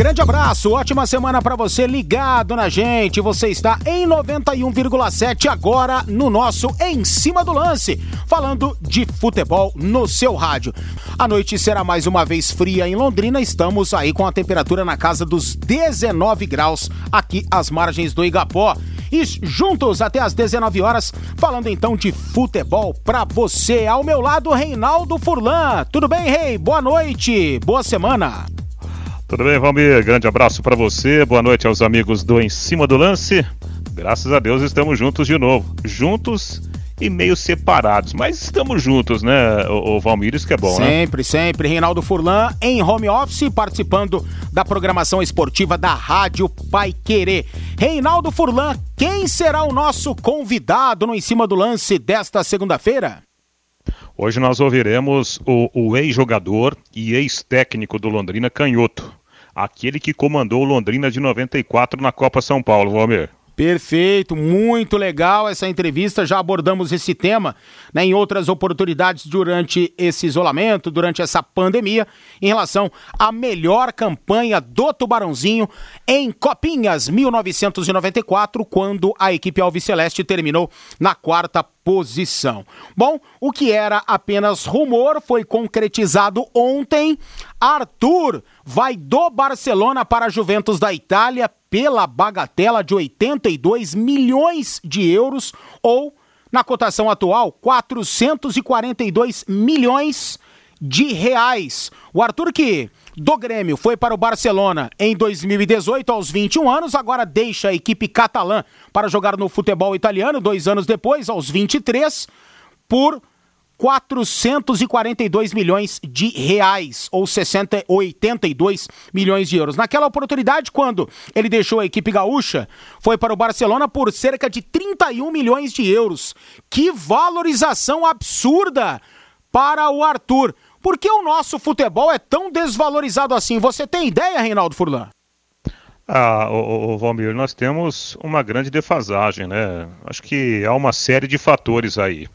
Grande abraço, ótima semana para você ligado na gente. Você está em 91,7 agora no nosso Em Cima do Lance, falando de futebol no seu rádio. A noite será mais uma vez fria em Londrina. Estamos aí com a temperatura na casa dos 19 graus aqui às margens do Igapó. E juntos até às 19 horas, falando então de futebol para você. Ao meu lado, Reinaldo Furlan. Tudo bem, Rei? Boa noite, boa semana. Tudo bem, Valmir? Grande abraço para você. Boa noite aos amigos do Em Cima do Lance. Graças a Deus estamos juntos de novo. Juntos e meio separados, mas estamos juntos, né, o, o Valmir, isso que é bom, sempre, né? Sempre, sempre. Reinaldo Furlan em home office, participando da programação esportiva da Rádio Pai Querer. Reinaldo Furlan, quem será o nosso convidado no Em Cima do Lance desta segunda-feira? Hoje nós ouviremos o, o ex-jogador e ex-técnico do Londrina, Canhoto aquele que comandou Londrina de 94 na Copa São Paulo, Valmir. Perfeito, muito legal essa entrevista. Já abordamos esse tema né, em outras oportunidades durante esse isolamento, durante essa pandemia, em relação à melhor campanha do Tubarãozinho em Copinhas 1994, quando a equipe Alviceleste terminou na quarta posição. Bom, o que era apenas rumor foi concretizado ontem. Arthur vai do Barcelona para a Juventus da Itália pela bagatela de 82 milhões de euros ou na cotação atual 442 milhões de reais. O Arthur que do Grêmio foi para o Barcelona em 2018 aos 21 anos, agora deixa a equipe catalã para jogar no futebol italiano dois anos depois aos 23 por 442 milhões de reais, ou 60, 82 milhões de euros. Naquela oportunidade, quando ele deixou a equipe gaúcha, foi para o Barcelona por cerca de 31 milhões de euros. Que valorização absurda para o Arthur. Por que o nosso futebol é tão desvalorizado assim? Você tem ideia, Reinaldo Furlan? Ah, o, o, Valmir, nós temos uma grande defasagem, né? Acho que há uma série de fatores aí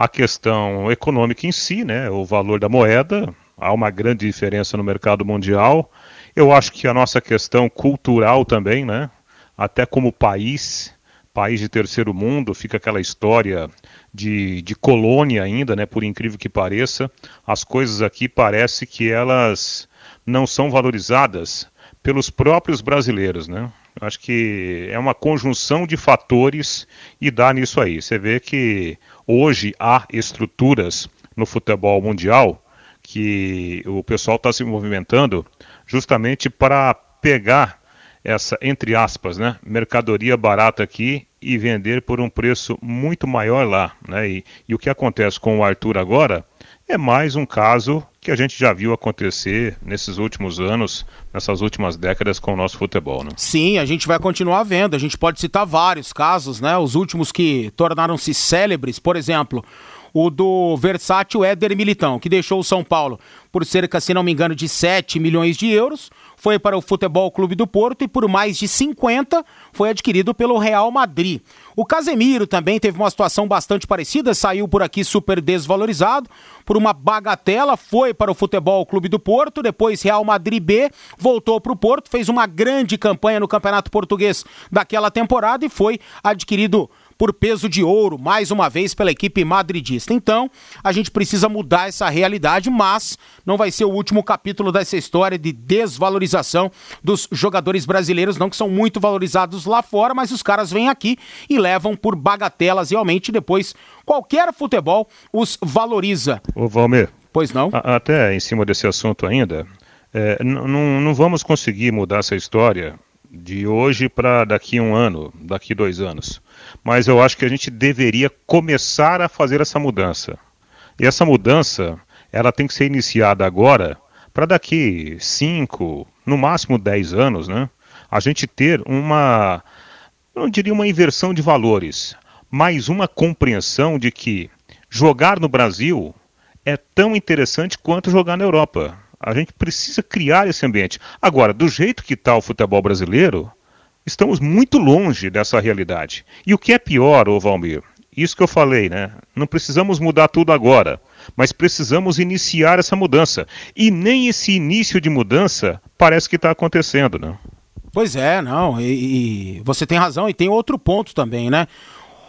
a questão econômica em si, né, o valor da moeda, há uma grande diferença no mercado mundial. Eu acho que a nossa questão cultural também, né, até como país, país de terceiro mundo, fica aquela história de, de colônia ainda, né, por incrível que pareça. As coisas aqui parece que elas não são valorizadas pelos próprios brasileiros, né? Acho que é uma conjunção de fatores e dá nisso aí. Você vê que hoje há estruturas no futebol mundial que o pessoal está se movimentando justamente para pegar essa, entre aspas, né, mercadoria barata aqui e vender por um preço muito maior lá. Né? E, e o que acontece com o Arthur agora é mais um caso que a gente já viu acontecer nesses últimos anos, nessas últimas décadas com o nosso futebol, né? Sim, a gente vai continuar vendo. A gente pode citar vários casos, né? Os últimos que tornaram-se célebres, por exemplo, o do versátil Éder Militão, que deixou o São Paulo por cerca, se não me engano, de 7 milhões de euros foi para o Futebol Clube do Porto e por mais de 50 foi adquirido pelo Real Madrid. O Casemiro também teve uma situação bastante parecida, saiu por aqui super desvalorizado, por uma bagatela, foi para o Futebol Clube do Porto, depois Real Madrid B, voltou para o Porto, fez uma grande campanha no Campeonato Português daquela temporada e foi adquirido por peso de ouro, mais uma vez pela equipe madridista. Então, a gente precisa mudar essa realidade, mas não vai ser o último capítulo dessa história de desvalorização dos jogadores brasileiros, não que são muito valorizados lá fora, mas os caras vêm aqui e levam por bagatelas realmente depois qualquer futebol os valoriza. Ô Valmir. Pois não? A, até em cima desse assunto ainda, é, não vamos conseguir mudar essa história de hoje para daqui um ano, daqui dois anos mas eu acho que a gente deveria começar a fazer essa mudança. E essa mudança, ela tem que ser iniciada agora, para daqui 5, no máximo 10 anos, né? A gente ter uma, não diria uma inversão de valores, mais uma compreensão de que jogar no Brasil é tão interessante quanto jogar na Europa. A gente precisa criar esse ambiente. Agora, do jeito que está o futebol brasileiro, estamos muito longe dessa realidade. E o que é pior, ô Valmir, isso que eu falei, né? Não precisamos mudar tudo agora, mas precisamos iniciar essa mudança. E nem esse início de mudança parece que está acontecendo, né? Pois é, não. E, e você tem razão, e tem outro ponto também, né?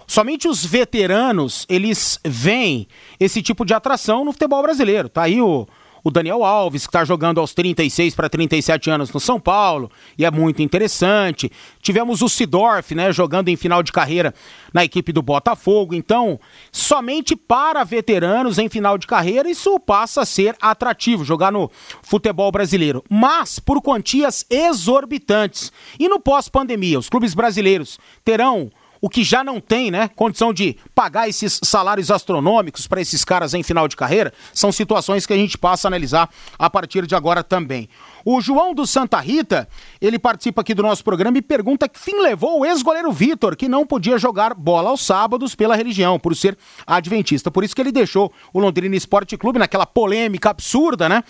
Somente os veteranos, eles veem esse tipo de atração no futebol brasileiro. Tá aí o, o Daniel Alves, que está jogando aos 36 para 37 anos no São Paulo, e é muito interessante. Tivemos o Sidorf, né, jogando em final de carreira na equipe do Botafogo. Então, somente para veteranos em final de carreira, isso passa a ser atrativo, jogar no futebol brasileiro. Mas por quantias exorbitantes. E no pós-pandemia, os clubes brasileiros terão o que já não tem, né, condição de pagar esses salários astronômicos para esses caras em final de carreira, são situações que a gente passa a analisar a partir de agora também. O João do Santa Rita, ele participa aqui do nosso programa e pergunta que fim levou o ex-goleiro Vitor, que não podia jogar bola aos sábados pela religião, por ser adventista. Por isso que ele deixou o Londrina Esporte Clube naquela polêmica absurda, né?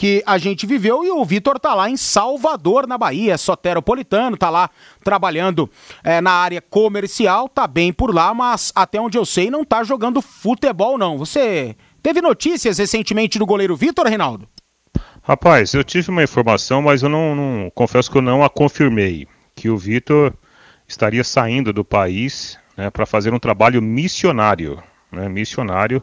Que a gente viveu e o Vitor tá lá em Salvador, na Bahia, soteropolitano, tá lá trabalhando é, na área comercial, tá bem por lá, mas até onde eu sei não tá jogando futebol não. Você teve notícias recentemente do goleiro Vitor, Reinaldo? Rapaz, eu tive uma informação, mas eu não, não confesso que eu não a confirmei, que o Vitor estaria saindo do país né, para fazer um trabalho missionário, né, missionário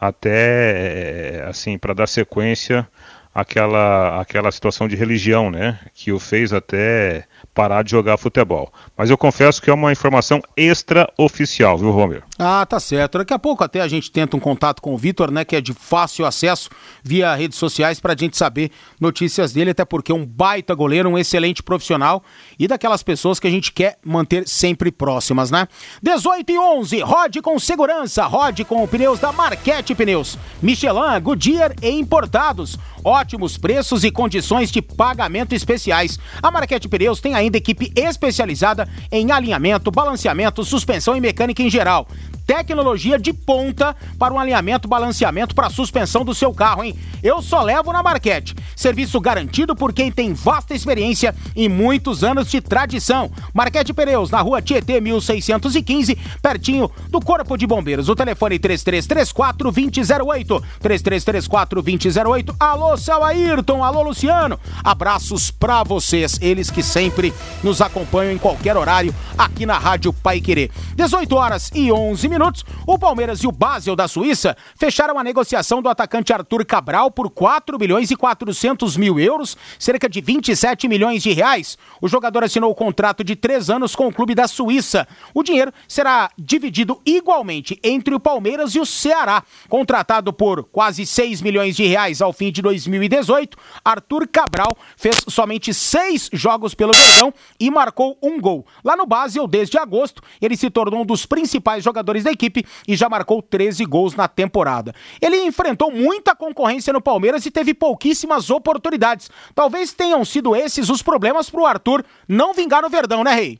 até eh, assim para dar sequência àquela, àquela situação de religião, né, que o fez até parar de jogar futebol. Mas eu confesso que é uma informação extraoficial, viu, Romero? Ah, tá certo. Daqui a pouco até a gente tenta um contato com o Vitor, né, que é de fácil acesso via redes sociais para a gente saber notícias dele, até porque é um baita goleiro, um excelente profissional e daquelas pessoas que a gente quer manter sempre próximas, né? 18 e 11, rode com segurança, rode com pneus da Marquete Pneus, Michelin, Goodyear e importados. Ótimos preços e condições de pagamento especiais. A Marquete Pneus tem ainda equipe especializada em alinhamento, balanceamento, suspensão e mecânica em geral tecnologia de ponta para um alinhamento, balanceamento para a suspensão do seu carro, hein? Eu só levo na Marquete. Serviço garantido por quem tem vasta experiência e muitos anos de tradição. Marquete Pneus, na rua Tietê 1615, pertinho do Corpo de Bombeiros. O telefone 3334 2008. 3334 2008. Alô, Céu Ayrton. Alô, Luciano. Abraços para vocês, eles que sempre nos acompanham em qualquer horário aqui na Rádio Pai Querer. 18 horas e 11 minutos minutos, o Palmeiras e o Basel da Suíça fecharam a negociação do atacante Arthur Cabral por 4 bilhões e 400 mil euros, cerca de 27 milhões de reais. O jogador assinou o contrato de três anos com o clube da Suíça. O dinheiro será dividido igualmente entre o Palmeiras e o Ceará. Contratado por quase 6 milhões de reais ao fim de 2018, Arthur Cabral fez somente seis jogos pelo Leão e marcou um gol. Lá no Basel, desde agosto, ele se tornou um dos principais jogadores da equipe e já marcou 13 gols na temporada. Ele enfrentou muita concorrência no Palmeiras e teve pouquíssimas oportunidades. Talvez tenham sido esses os problemas para o Arthur não vingar no Verdão, né, Rei?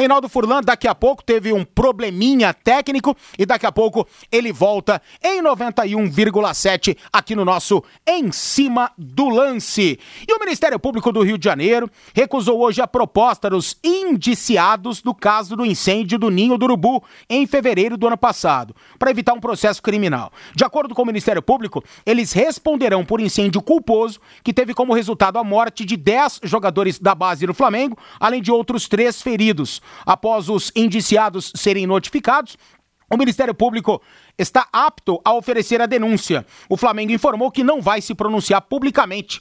Reinaldo Furlan daqui a pouco teve um probleminha técnico e daqui a pouco ele volta em 91,7 aqui no nosso Em Cima do Lance. E o Ministério Público do Rio de Janeiro recusou hoje a proposta dos indiciados do caso do incêndio do Ninho do Urubu em fevereiro do ano passado, para evitar um processo criminal. De acordo com o Ministério Público, eles responderão por incêndio culposo que teve como resultado a morte de 10 jogadores da base do Flamengo, além de outros três feridos. Após os indiciados serem notificados, o Ministério Público está apto a oferecer a denúncia. O Flamengo informou que não vai se pronunciar publicamente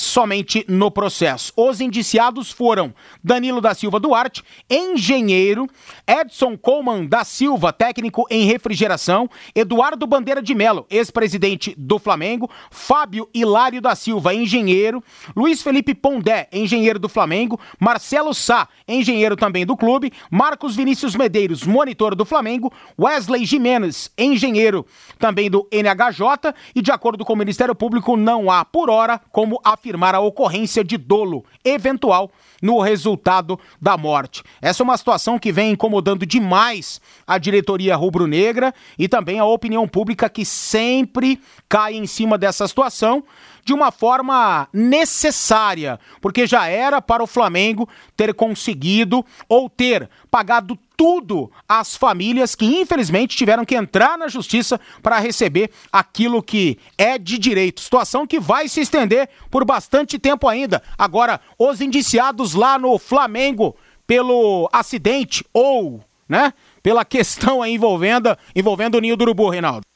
somente no processo. Os indiciados foram Danilo da Silva Duarte, engenheiro, Edson Coleman da Silva, técnico em refrigeração, Eduardo Bandeira de Melo, ex-presidente do Flamengo, Fábio Hilário da Silva, engenheiro, Luiz Felipe Pondé, engenheiro do Flamengo, Marcelo Sá, engenheiro também do clube, Marcos Vinícius Medeiros, monitor do Flamengo, Wesley Jimenez, engenheiro também do NHJ e de acordo com o Ministério Público não há por hora como afirmar afirmar a ocorrência de dolo eventual no resultado da morte. Essa é uma situação que vem incomodando demais a diretoria rubro-negra e também a opinião pública que sempre cai em cima dessa situação de uma forma necessária, porque já era para o Flamengo ter conseguido ou ter pagado tudo às famílias que infelizmente tiveram que entrar na justiça para receber aquilo que é de direito. Situação que vai se estender por bastante tempo ainda. Agora, os indiciados lá no Flamengo pelo acidente ou, né, pela questão envolvendo, envolvendo o Ninho do Urubu, Reinaldo.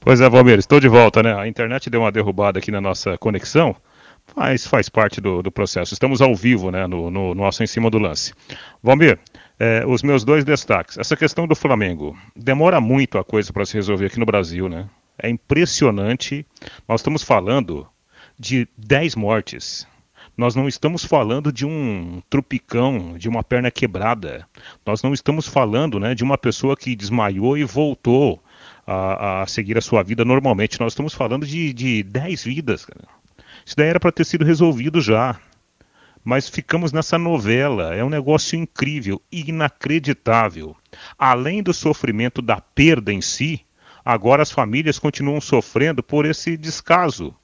Pois é, Valmir, estou de volta, né? A internet deu uma derrubada aqui na nossa conexão, mas faz parte do, do processo. Estamos ao vivo, né, no, no nosso Em Cima do Lance. Valmir, é, os meus dois destaques. Essa questão do Flamengo. Demora muito a coisa para se resolver aqui no Brasil, né? É impressionante. Nós estamos falando de 10 mortes. Nós não estamos falando de um trupicão, de uma perna quebrada. Nós não estamos falando né, de uma pessoa que desmaiou e voltou a, a seguir a sua vida normalmente. Nós estamos falando de, de 10 vidas. Cara. Isso daí era para ter sido resolvido já. Mas ficamos nessa novela. É um negócio incrível, inacreditável. Além do sofrimento da perda em si, agora as famílias continuam sofrendo por esse descaso.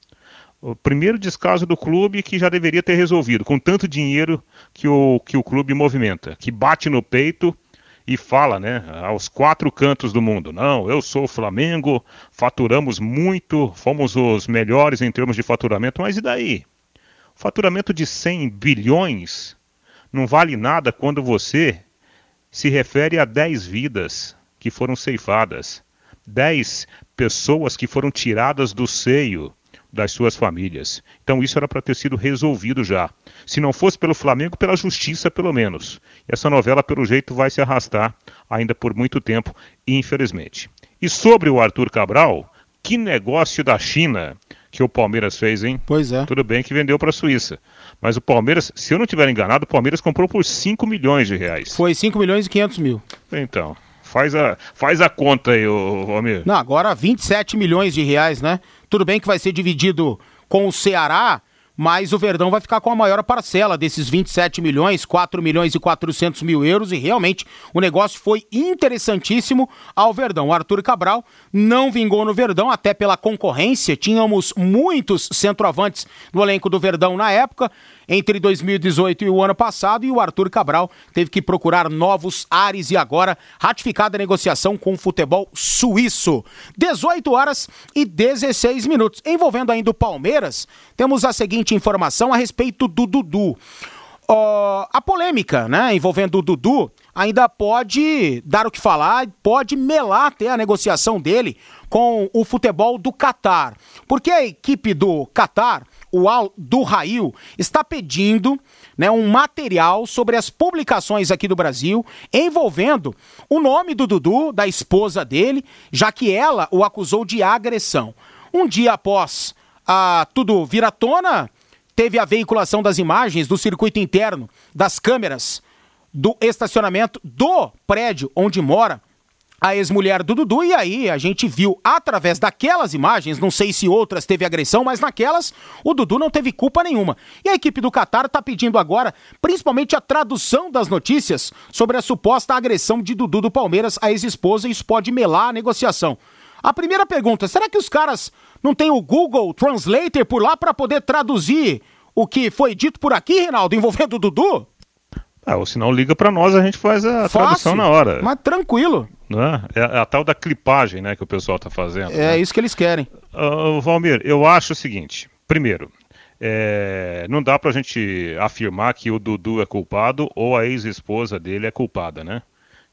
O primeiro descaso do clube que já deveria ter resolvido, com tanto dinheiro que o, que o clube movimenta, que bate no peito e fala, né, aos quatro cantos do mundo: não, eu sou o Flamengo, faturamos muito, fomos os melhores em termos de faturamento, mas e daí? Faturamento de 100 bilhões não vale nada quando você se refere a 10 vidas que foram ceifadas, 10 pessoas que foram tiradas do seio das suas famílias. Então isso era para ter sido resolvido já. Se não fosse pelo Flamengo, pela justiça pelo menos. E essa novela, pelo jeito, vai se arrastar ainda por muito tempo, infelizmente. E sobre o Arthur Cabral, que negócio da China que o Palmeiras fez, hein? Pois é. Tudo bem que vendeu para a Suíça. Mas o Palmeiras, se eu não estiver enganado, o Palmeiras comprou por 5 milhões de reais. Foi 5 milhões e 500 mil. Então, faz a, faz a conta aí, ô, Romir. Não, agora 27 milhões de reais, né? Tudo bem que vai ser dividido com o Ceará, mas o Verdão vai ficar com a maior parcela desses 27 milhões, 4 milhões e 400 mil euros, e realmente o negócio foi interessantíssimo ao Verdão. O Arthur Cabral não vingou no Verdão, até pela concorrência, tínhamos muitos centroavantes no elenco do Verdão na época, entre 2018 e o ano passado, e o Arthur Cabral teve que procurar novos ares e agora ratificada a negociação com o futebol suíço. 18 horas e 16 minutos. Envolvendo ainda o Palmeiras, temos a seguinte informação a respeito do Dudu. Uh, a polêmica, né, envolvendo o Dudu, ainda pode dar o que falar, pode melar até a negociação dele com o futebol do Catar. Porque a equipe do Catar o Al do Rail está pedindo né, um material sobre as publicações aqui do Brasil envolvendo o nome do Dudu, da esposa dele, já que ela o acusou de agressão. Um dia após a, tudo vir à tona, teve a veiculação das imagens do circuito interno das câmeras do estacionamento do prédio onde mora a ex-mulher do Dudu, e aí a gente viu através daquelas imagens, não sei se outras teve agressão, mas naquelas o Dudu não teve culpa nenhuma. E a equipe do Qatar está pedindo agora, principalmente a tradução das notícias sobre a suposta agressão de Dudu do Palmeiras à ex-esposa, e isso pode melar a negociação. A primeira pergunta, será que os caras não têm o Google Translator por lá para poder traduzir o que foi dito por aqui, Reinaldo, envolvendo o Dudu? Ah, ou se não liga para nós, a gente faz a Fácil, tradução na hora. Mas tranquilo. Né? É a tal da clipagem né, que o pessoal está fazendo. É né? isso que eles querem. Uh, Valmir, eu acho o seguinte: primeiro, é, não dá para a gente afirmar que o Dudu é culpado ou a ex-esposa dele é culpada, né?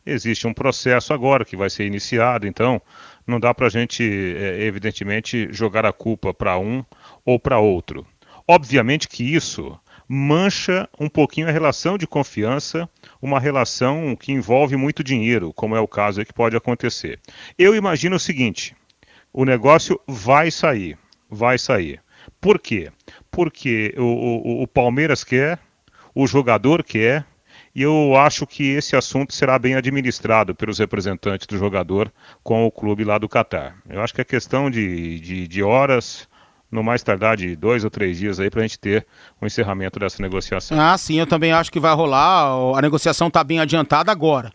Existe um processo agora que vai ser iniciado, então não dá para a gente, é, evidentemente, jogar a culpa para um ou para outro. Obviamente que isso mancha um pouquinho a relação de confiança uma relação que envolve muito dinheiro, como é o caso que pode acontecer. Eu imagino o seguinte: o negócio vai sair, vai sair. Por quê? Porque o, o, o Palmeiras quer, o jogador quer, e eu acho que esse assunto será bem administrado pelos representantes do jogador com o clube lá do Catar. Eu acho que é questão de, de, de horas, no mais tardar de dois ou três dias aí para a gente ter o encerramento dessa negociação. Ah, sim, eu também acho que vai rolar. A negociação está bem adiantada agora.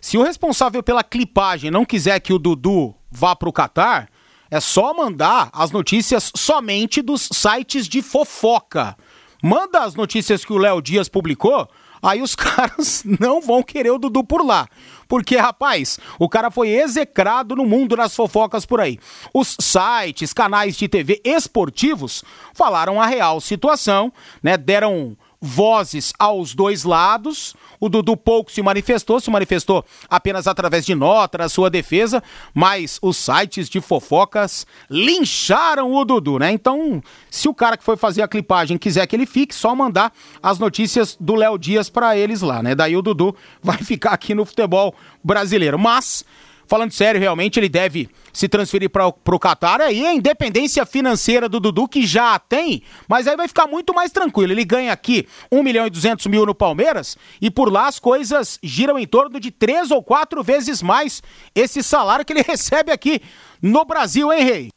Se o responsável pela clipagem não quiser que o Dudu vá para o Catar, é só mandar as notícias somente dos sites de fofoca. Manda as notícias que o Léo Dias publicou, aí os caras não vão querer o Dudu por lá. Porque, rapaz, o cara foi execrado no mundo das fofocas por aí. Os sites, canais de TV esportivos falaram a real situação, né? Deram vozes aos dois lados. O Dudu pouco se manifestou, se manifestou apenas através de nota na sua defesa, mas os sites de fofocas lincharam o Dudu, né? Então, se o cara que foi fazer a clipagem quiser que ele fique, só mandar as notícias do Léo Dias para eles lá, né? Daí o Dudu vai ficar aqui no futebol brasileiro. Mas falando sério, realmente ele deve se transferir para o Qatar. Aí a independência financeira do Dudu, que já tem, mas aí vai ficar muito mais tranquilo. Ele ganha aqui 1 milhão e 200 mil no Palmeiras e por lá as coisas giram em torno de três ou quatro vezes mais esse salário que ele recebe aqui no Brasil, hein, Rei?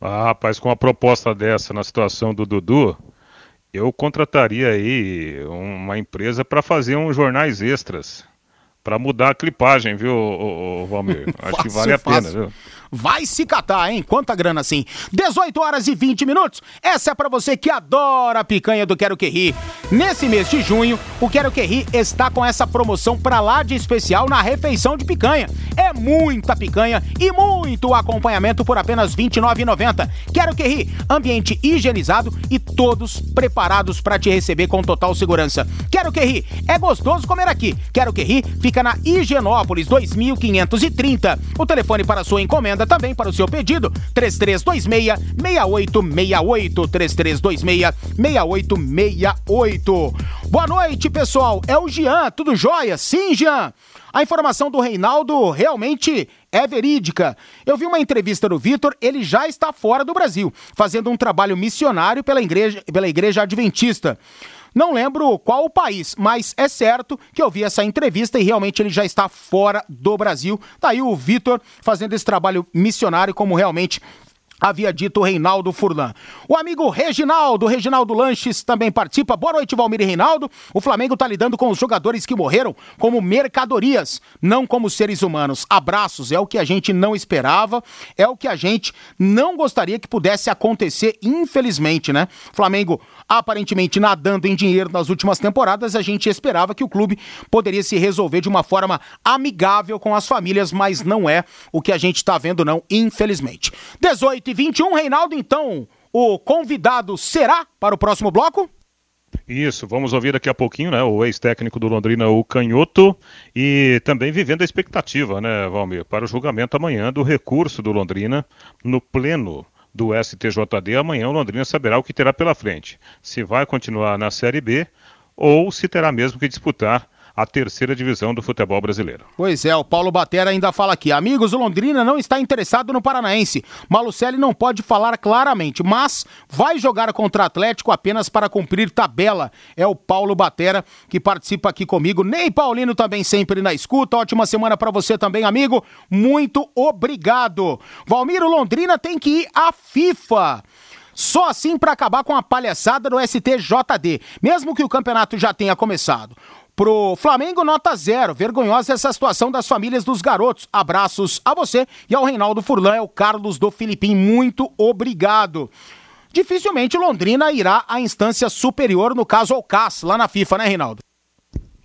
Ah, rapaz, com uma proposta dessa na situação do Dudu, eu contrataria aí uma empresa para fazer uns jornais extras para mudar a clipagem, viu, Valmir? Acho que vale a pena, viu? Vai se catar, hein? Quanta grana assim. 18 horas e 20 minutos. Essa é para você que adora a picanha do Quero Que Ri. Nesse mês de junho, o Quero Que Ri está com essa promoção pra lá de especial na refeição de picanha. É muita picanha e muito acompanhamento por apenas R$ 29,90. Quero Que Ri, ambiente higienizado e todos preparados para te receber com total segurança. Quero Que Ri, é gostoso comer aqui. Quero Que Ri fica na Higienópolis 2530. O telefone para sua encomenda também para o seu pedido, 3326-6868, 3326-6868. Boa noite, pessoal, é o Jean, tudo jóia? Sim, Jean. A informação do Reinaldo realmente é verídica. Eu vi uma entrevista do Vitor, ele já está fora do Brasil, fazendo um trabalho missionário pela igreja, pela igreja adventista. Não lembro qual o país, mas é certo que eu vi essa entrevista e realmente ele já está fora do Brasil. Tá aí o Vitor fazendo esse trabalho missionário como realmente havia dito Reinaldo Furlan. O amigo Reginaldo, Reginaldo Lanches, também participa. Boa noite, Valmir e Reinaldo. O Flamengo está lidando com os jogadores que morreram como mercadorias, não como seres humanos. Abraços, é o que a gente não esperava, é o que a gente não gostaria que pudesse acontecer, infelizmente, né? Flamengo aparentemente nadando em dinheiro nas últimas temporadas, a gente esperava que o clube poderia se resolver de uma forma amigável com as famílias, mas não é o que a gente está vendo, não, infelizmente. 18 e 21, Reinaldo, então, o convidado será para o próximo bloco? Isso, vamos ouvir daqui a pouquinho, né, o ex-técnico do Londrina, o Canhoto, e também vivendo a expectativa, né, Valmir, para o julgamento amanhã do recurso do Londrina no pleno do STJD, amanhã o Londrina saberá o que terá pela frente. Se vai continuar na Série B ou se terá mesmo que disputar a terceira divisão do futebol brasileiro. Pois é, o Paulo Batera ainda fala aqui. Amigos, o Londrina não está interessado no Paranaense. Malucelli não pode falar claramente, mas vai jogar contra Atlético apenas para cumprir tabela. É o Paulo Batera que participa aqui comigo. Ney Paulino também sempre na escuta. Ótima semana para você também, amigo. Muito obrigado. Valmiro Londrina tem que ir à FIFA. Só assim para acabar com a palhaçada do STJD, mesmo que o campeonato já tenha começado. Pro Flamengo, nota zero. Vergonhosa essa situação das famílias dos garotos. Abraços a você e ao Reinaldo Furlan, é o Carlos do Filipim. Muito obrigado. Dificilmente Londrina irá à instância superior, no caso ao CAS, lá na FIFA, né, Reinaldo?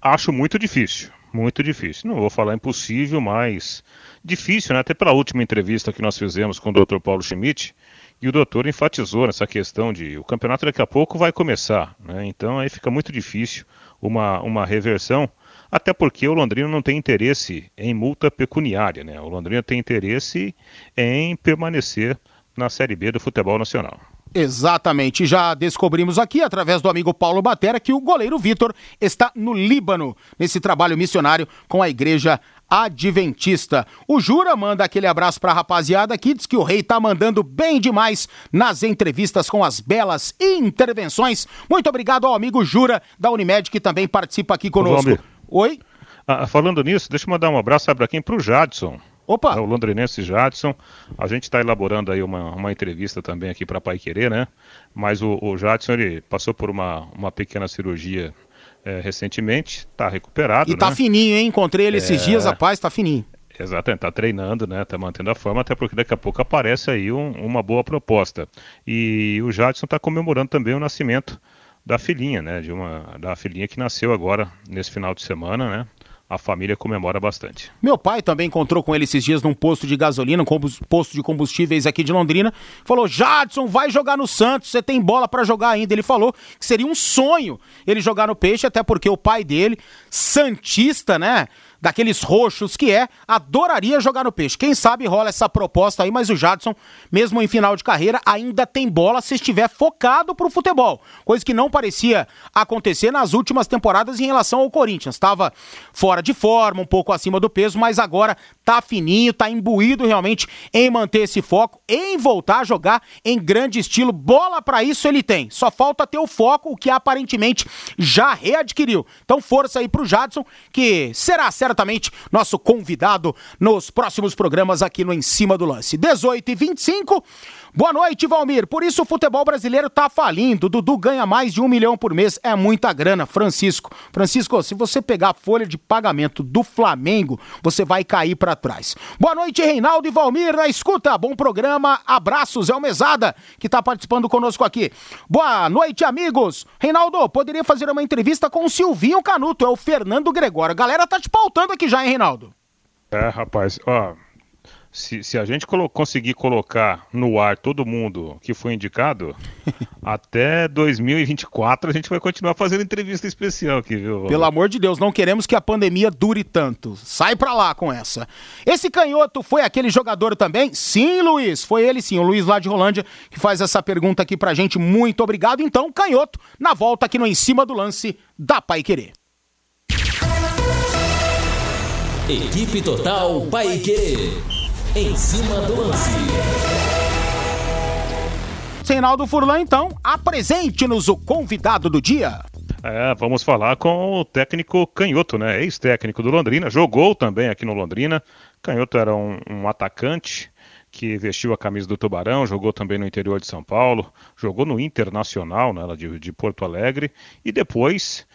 Acho muito difícil. Muito difícil. Não vou falar impossível, mas difícil, né? Até pela última entrevista que nós fizemos com o Dr. Paulo Schmidt, e o doutor enfatizou nessa questão de o campeonato daqui a pouco vai começar, né? Então aí fica muito difícil uma, uma reversão, até porque o Londrina não tem interesse em multa pecuniária, né? O Londrina tem interesse em permanecer na Série B do futebol nacional. Exatamente. Já descobrimos aqui, através do amigo Paulo Batera, que o goleiro Vitor está no Líbano, nesse trabalho missionário com a igreja adventista. O Jura manda aquele abraço para a rapaziada aqui, diz que o rei tá mandando bem demais nas entrevistas com as belas intervenções. Muito obrigado ao amigo Jura da Unimed que também participa aqui conosco. Oi? Ah, falando nisso, deixa eu mandar um abraço, para quem? Pro Jadson. Opa! É o londrinense Jadson. A gente está elaborando aí uma, uma entrevista também aqui para Pai Querer, né? Mas o, o Jadson, ele passou por uma, uma pequena cirurgia é, recentemente, está recuperado. E tá né? fininho, hein? Encontrei ele esses é... dias, rapaz, tá fininho. Exatamente, tá treinando, né? Tá mantendo a forma, até porque daqui a pouco aparece aí um, uma boa proposta. E o Jadson está comemorando também o nascimento da filhinha, né? De uma da filhinha que nasceu agora nesse final de semana, né? A família comemora bastante. Meu pai também encontrou com ele esses dias num posto de gasolina, um posto de combustíveis aqui de Londrina. Falou: Jadson, vai jogar no Santos, você tem bola para jogar ainda. Ele falou que seria um sonho ele jogar no Peixe, até porque o pai dele, Santista, né? Daqueles roxos que é, adoraria jogar no peixe. Quem sabe rola essa proposta aí, mas o Jadson, mesmo em final de carreira, ainda tem bola se estiver focado pro futebol. Coisa que não parecia acontecer nas últimas temporadas em relação ao Corinthians. Estava fora de forma, um pouco acima do peso, mas agora tá fininho, tá imbuído realmente em manter esse foco, em voltar a jogar em grande estilo. Bola para isso ele tem. Só falta ter o foco, o que aparentemente já readquiriu. Então força aí pro Jadson, que será certo certamente nosso convidado nos próximos programas aqui no Em Cima do Lance. 18 e 25. Boa noite, Valmir. Por isso o futebol brasileiro tá falindo. Dudu ganha mais de um milhão por mês. É muita grana, Francisco. Francisco, se você pegar a folha de pagamento do Flamengo, você vai cair para trás. Boa noite, Reinaldo e Valmir. Na escuta, bom programa. Abraços, é o Mesada, que tá participando conosco aqui. Boa noite, amigos. Reinaldo, poderia fazer uma entrevista com o Silvinho Canuto, é o Fernando Gregório. A galera tá te pautando aqui já, hein, Reinaldo? É, rapaz, ó, se, se a gente colo conseguir colocar no ar todo mundo que foi indicado, até 2024 a gente vai continuar fazendo entrevista especial aqui, viu? Pelo amor de Deus, não queremos que a pandemia dure tanto. Sai pra lá com essa. Esse canhoto foi aquele jogador também? Sim, Luiz, foi ele sim, o Luiz lá de Rolândia, que faz essa pergunta aqui pra gente. Muito obrigado. Então, canhoto, na volta aqui no Em Cima do Lance da Pai Querer. Equipe Total Paique. Em cima do lance. Reinaldo Furlan, então, apresente-nos o convidado do dia. É, vamos falar com o técnico Canhoto, né? Ex-técnico do Londrina, jogou também aqui no Londrina. Canhoto era um, um, atacante que vestiu a camisa do Tubarão, jogou também no interior de São Paulo, jogou no Internacional, né, de, de Porto Alegre, e depois,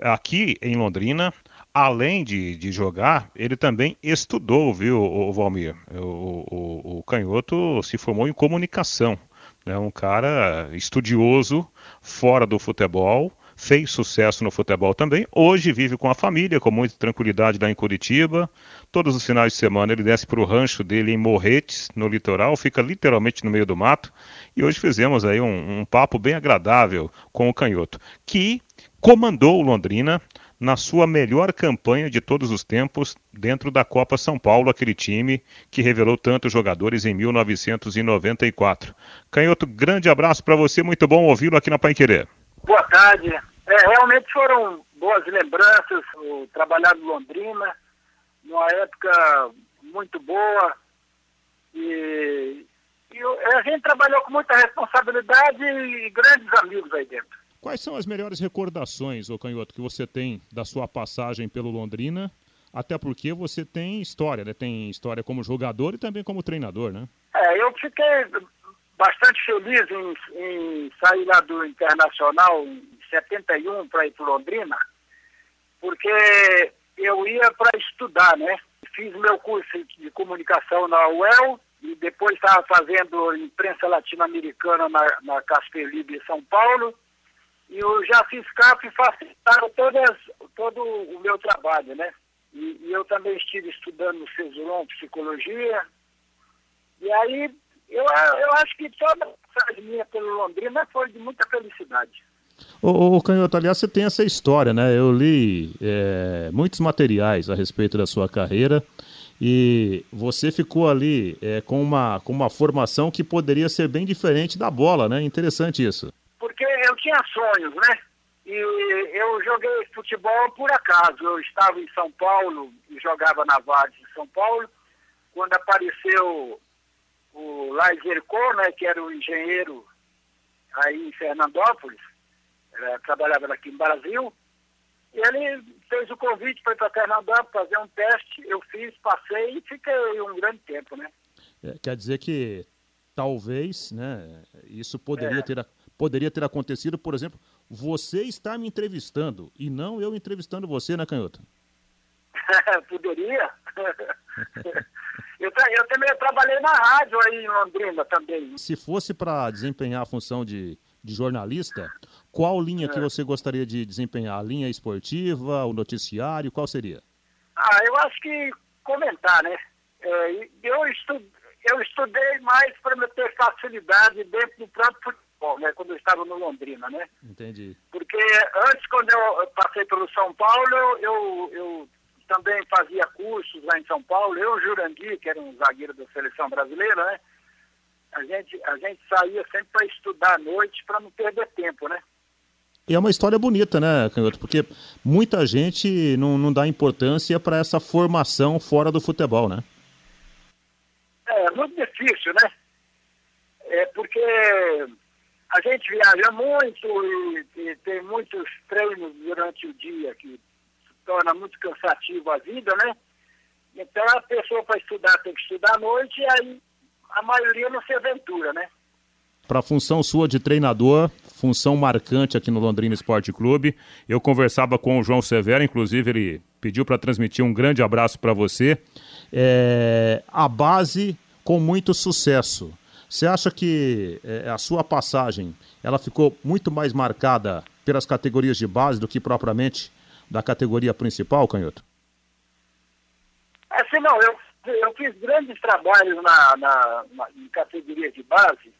aqui em Londrina, além de, de jogar, ele também estudou, viu, o Valmir? O, o, o Canhoto se formou em comunicação. É um cara estudioso, fora do futebol, fez sucesso no futebol também. Hoje vive com a família, com muita tranquilidade lá em Curitiba. Todos os finais de semana ele desce para o rancho dele em Morretes, no litoral, fica literalmente no meio do mato. E hoje fizemos aí um, um papo bem agradável com o Canhoto, que comandou o Londrina na sua melhor campanha de todos os tempos dentro da Copa São Paulo, aquele time que revelou tantos jogadores em 1994. Canhoto, grande abraço para você, muito bom ouvi-lo aqui na Pai Querer. Boa tarde. É, realmente foram boas lembranças, o trabalhar no Londrina, numa época muito boa, e, e a gente trabalhou com muita responsabilidade e grandes amigos aí dentro. Quais são as melhores recordações, ô Canhoto, que você tem da sua passagem pelo Londrina? Até porque você tem história, né? Tem história como jogador e também como treinador, né? É, eu fiquei bastante feliz em, em sair lá do Internacional em 71 para ir para Londrina, porque eu ia para estudar, né? Fiz meu curso de comunicação na UEL e depois estava fazendo imprensa latino-americana na, na Casper Libre São Paulo e eu já fiz CAP e facilitaram todas, todo o meu trabalho, né? E, e eu também estive estudando no CESULON, psicologia, e aí eu, eu acho que toda a minha pelo Londrina foi de muita felicidade. Ô, ô Canhoto, aliás, você tem essa história, né? Eu li é, muitos materiais a respeito da sua carreira e você ficou ali é, com, uma, com uma formação que poderia ser bem diferente da bola, né? Interessante isso porque eu tinha sonhos, né? E eu joguei futebol por acaso. Eu estava em São Paulo e jogava na Vade de São Paulo, quando apareceu o Laizerco, né, que era o engenheiro aí em Fernandópolis, é, trabalhava aqui no Brasil, e ele fez o convite para ir para Pernambuco fazer um teste, eu fiz, passei e fiquei um grande tempo, né? É, quer dizer que talvez, né, isso poderia, é. ter, poderia ter acontecido, por exemplo, você está me entrevistando e não eu entrevistando você, né, Canhota? poderia. eu, eu também trabalhei na rádio aí em Londrina também. Se fosse para desempenhar a função de, de jornalista, qual linha é. que você gostaria de desempenhar? A linha esportiva, o noticiário, qual seria? Ah, eu acho que comentar, né? É, eu, estu, eu estudei mais para ter facilidade dentro do próprio futebol, né? Quando eu estava no Londrina, né? Entendi. Porque antes, quando eu passei pelo São Paulo, eu, eu também fazia cursos lá em São Paulo. Eu, Jurandir, que era um zagueiro da seleção brasileira, né? A gente, a gente saía sempre para estudar à noite para não perder tempo, né? E é uma história bonita, né, Canhoto? Porque muita gente não, não dá importância para essa formação fora do futebol, né? É muito difícil, né? É porque a gente viaja muito e, e tem muitos treinos durante o dia que torna muito cansativo a vida, né? Então a pessoa para estudar tem que estudar à noite e aí a maioria não se aventura, né? Para a função sua de treinador, função marcante aqui no Londrina Esporte Clube, eu conversava com o João Severo, inclusive ele pediu para transmitir um grande abraço para você. É, a base com muito sucesso. Você acha que é, a sua passagem ela ficou muito mais marcada pelas categorias de base do que propriamente da categoria principal, Canhoto? Assim, não, eu, eu fiz grandes trabalhos na, na, na em categoria de base,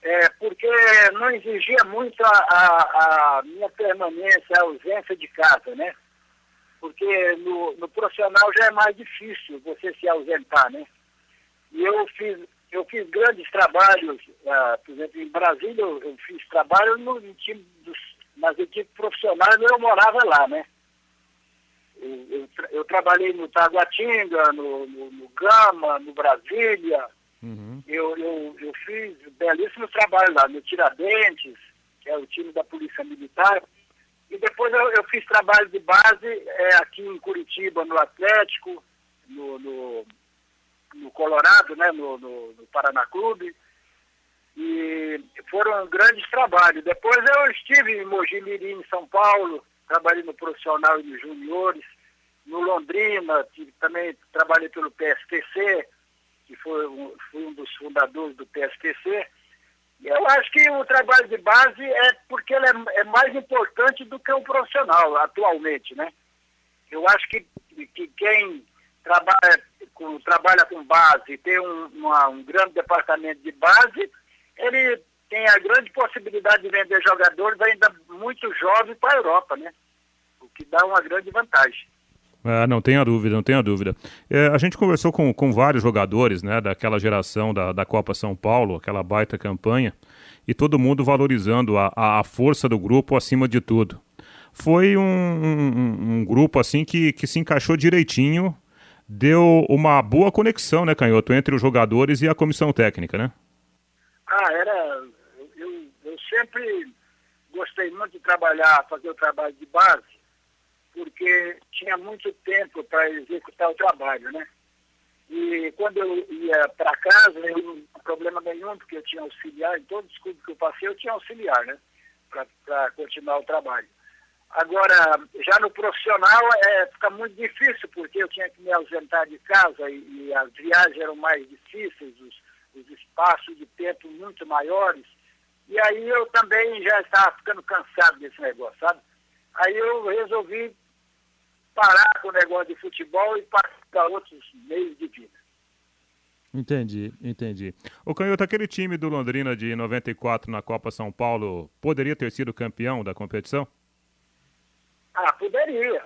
é, porque não exigia muito a, a, a, minha permanência, a ausência de casa, né? Porque no, no profissional já é mais difícil você se ausentar, né? E eu fiz, eu fiz grandes trabalhos, uh, por exemplo, em Brasília eu, eu fiz trabalho no, no time dos, nas equipes profissionais, eu morava lá, né? Eu, eu, eu trabalhei no Taguatinga, no, no, no Gama, no Brasília, uhum. eu, eu, eu fiz belíssimos trabalhos lá, no Tiradentes, que é o time da Polícia Militar, e depois eu, eu fiz trabalho de base é, aqui em Curitiba, no Atlético, no, no, no Colorado, né, no, no, no Paraná Clube, e foram grandes trabalhos. Depois eu estive em Mogi Mirim, em São Paulo, trabalhei no profissional e nos juniores, no Londrina, tive, também trabalhei pelo PSTC, que foi um, fui um dos fundadores do PSTC. Eu acho que o trabalho de base é porque ele é, é mais importante do que o profissional atualmente, né? Eu acho que, que quem trabalha com, trabalha com base, tem um, uma, um grande departamento de base, ele tem a grande possibilidade de vender jogadores ainda muito jovens para a Europa, né? O que dá uma grande vantagem. Ah, não tenha dúvida, não tenha dúvida. É, a gente conversou com, com vários jogadores né, daquela geração da, da Copa São Paulo, aquela baita campanha, e todo mundo valorizando a, a força do grupo acima de tudo. Foi um, um, um grupo assim que, que se encaixou direitinho, deu uma boa conexão, né, Canhoto, entre os jogadores e a comissão técnica, né? Ah, era. Eu, eu sempre gostei muito de trabalhar, fazer o trabalho de base, porque tinha muito tempo para executar o trabalho, né? E quando eu ia para casa, eu não tinha problema nenhum, porque eu tinha auxiliar, em todos os clubes que eu passei, eu tinha auxiliar, né? Para continuar o trabalho. Agora, já no profissional, é, fica muito difícil, porque eu tinha que me ausentar de casa e, e as viagens eram mais difíceis, os, os espaços de tempo muito maiores. E aí eu também já estava ficando cansado desse negócio, sabe? Aí eu resolvi parar com o negócio de futebol e para outros meios de vida. Entendi, entendi. O Canhoto, aquele time do Londrina de 94 na Copa São Paulo poderia ter sido campeão da competição? Ah, poderia.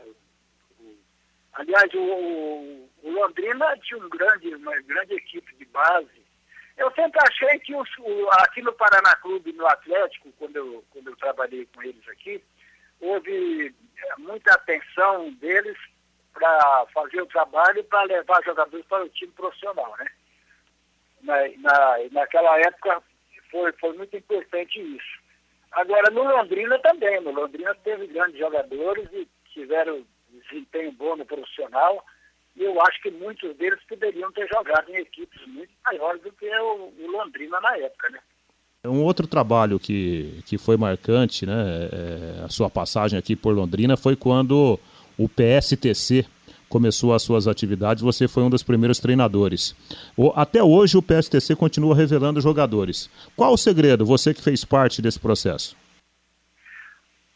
Aliás, o, o Londrina tinha um grande, uma grande equipe de base. Eu sempre achei que os, o, aqui no Paraná Clube, no Atlético, quando eu, quando eu trabalhei com eles aqui, houve é, muita atenção deles para fazer o trabalho para levar jogadores para o time profissional, né? Na, na, naquela época foi, foi muito importante isso. Agora, no Londrina também. No Londrina teve grandes jogadores e tiveram desempenho bom no profissional, e eu acho que muitos deles poderiam ter jogado em equipes muito maiores do que o, Londrina na época, né? Um outro trabalho que, que foi marcante, né, é, a sua passagem aqui por Londrina, foi quando o PSTC começou as suas atividades, você foi um dos primeiros treinadores. O, até hoje o PSTC continua revelando jogadores. Qual o segredo, você que fez parte desse processo?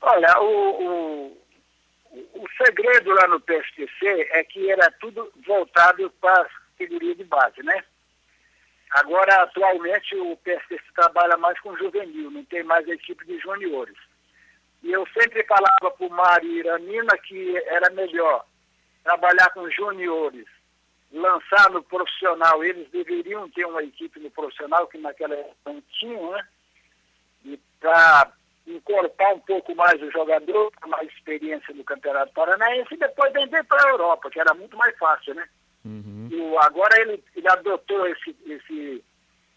Olha, o, o, o segredo lá no PSTC é que era tudo voltado para a categoria de base, né? Agora, atualmente, o PSTC trabalha mais com juvenil, não tem mais equipe de juniores. E eu sempre falava para o Mário e Iranina que era melhor trabalhar com juniores, lançar no profissional. Eles deveriam ter uma equipe no profissional, que naquela época não tinham, né? E para encorpar um pouco mais o jogador, com mais experiência no Campeonato Paranaense, e depois vender para a Europa, que era muito mais fácil, né? Uhum. O, agora ele, ele adotou esse, esse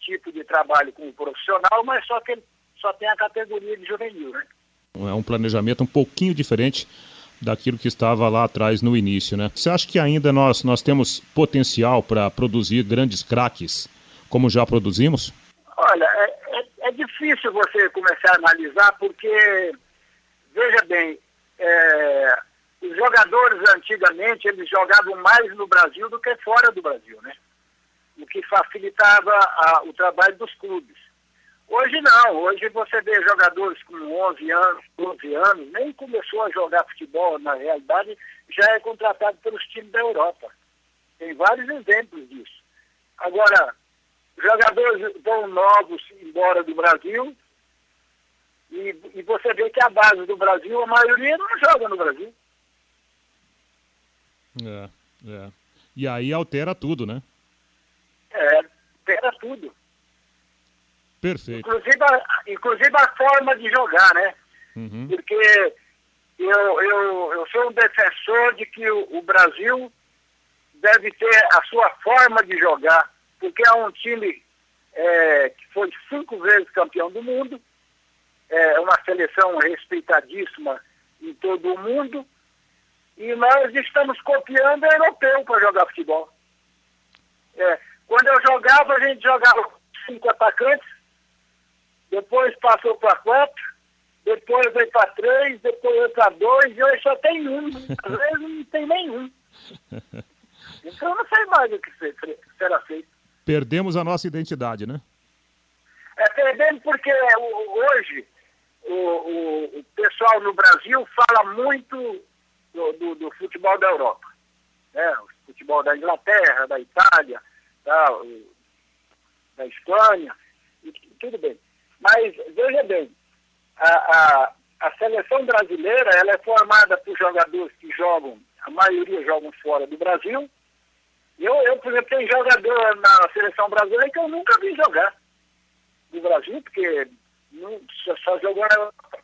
tipo de trabalho com o profissional, mas só que ele só tem a categoria de juvenil, né? É um planejamento um pouquinho diferente daquilo que estava lá atrás no início, né? Você acha que ainda nós, nós temos potencial para produzir grandes craques, como já produzimos? Olha, é, é, é, difícil você começar a analisar, porque, veja bem, é, os jogadores antigamente eles jogavam mais no Brasil do que fora do Brasil, né? O que facilitava a, o trabalho dos clubes. Hoje não, hoje você vê jogadores com 11 anos, 12 anos, nem começou a jogar futebol na realidade, já é contratado pelos times da Europa. Tem vários exemplos disso. Agora, jogadores vão novos embora do Brasil e, e você vê que a base do Brasil, a maioria não joga no Brasil. É, é. E aí altera tudo, né? É, altera tudo. Perfeito. Inclusive a, inclusive a forma de jogar, né? Uhum. Porque eu, eu, eu sou um defensor de que o, o, Brasil deve ter a sua forma de jogar, porque é um time é, que foi cinco vezes campeão do mundo, é uma seleção respeitadíssima em todo o mundo, e nós estamos copiando o europeu para jogar futebol. É, quando eu jogava, a gente jogava cinco atacantes, depois passou para quatro, depois veio para três, depois veio para dois, e hoje só tem um. Às vezes não tem nenhum. Então eu não sei mais o que será feito. Perdemos a nossa identidade, né? É, perdendo porque hoje o, o, o pessoal no Brasil fala muito do, do, do futebol da Europa. Né? O futebol da Inglaterra, da Itália, da, da Espanha, e, tudo bem. Mas, veja bem, a, a, a seleção brasileira ela é formada por jogadores que jogam, a maioria jogam fora do Brasil. Eu, eu por exemplo, tenho jogador na seleção brasileira que eu nunca vi jogar no Brasil, porque não, só, só jogou na Europa.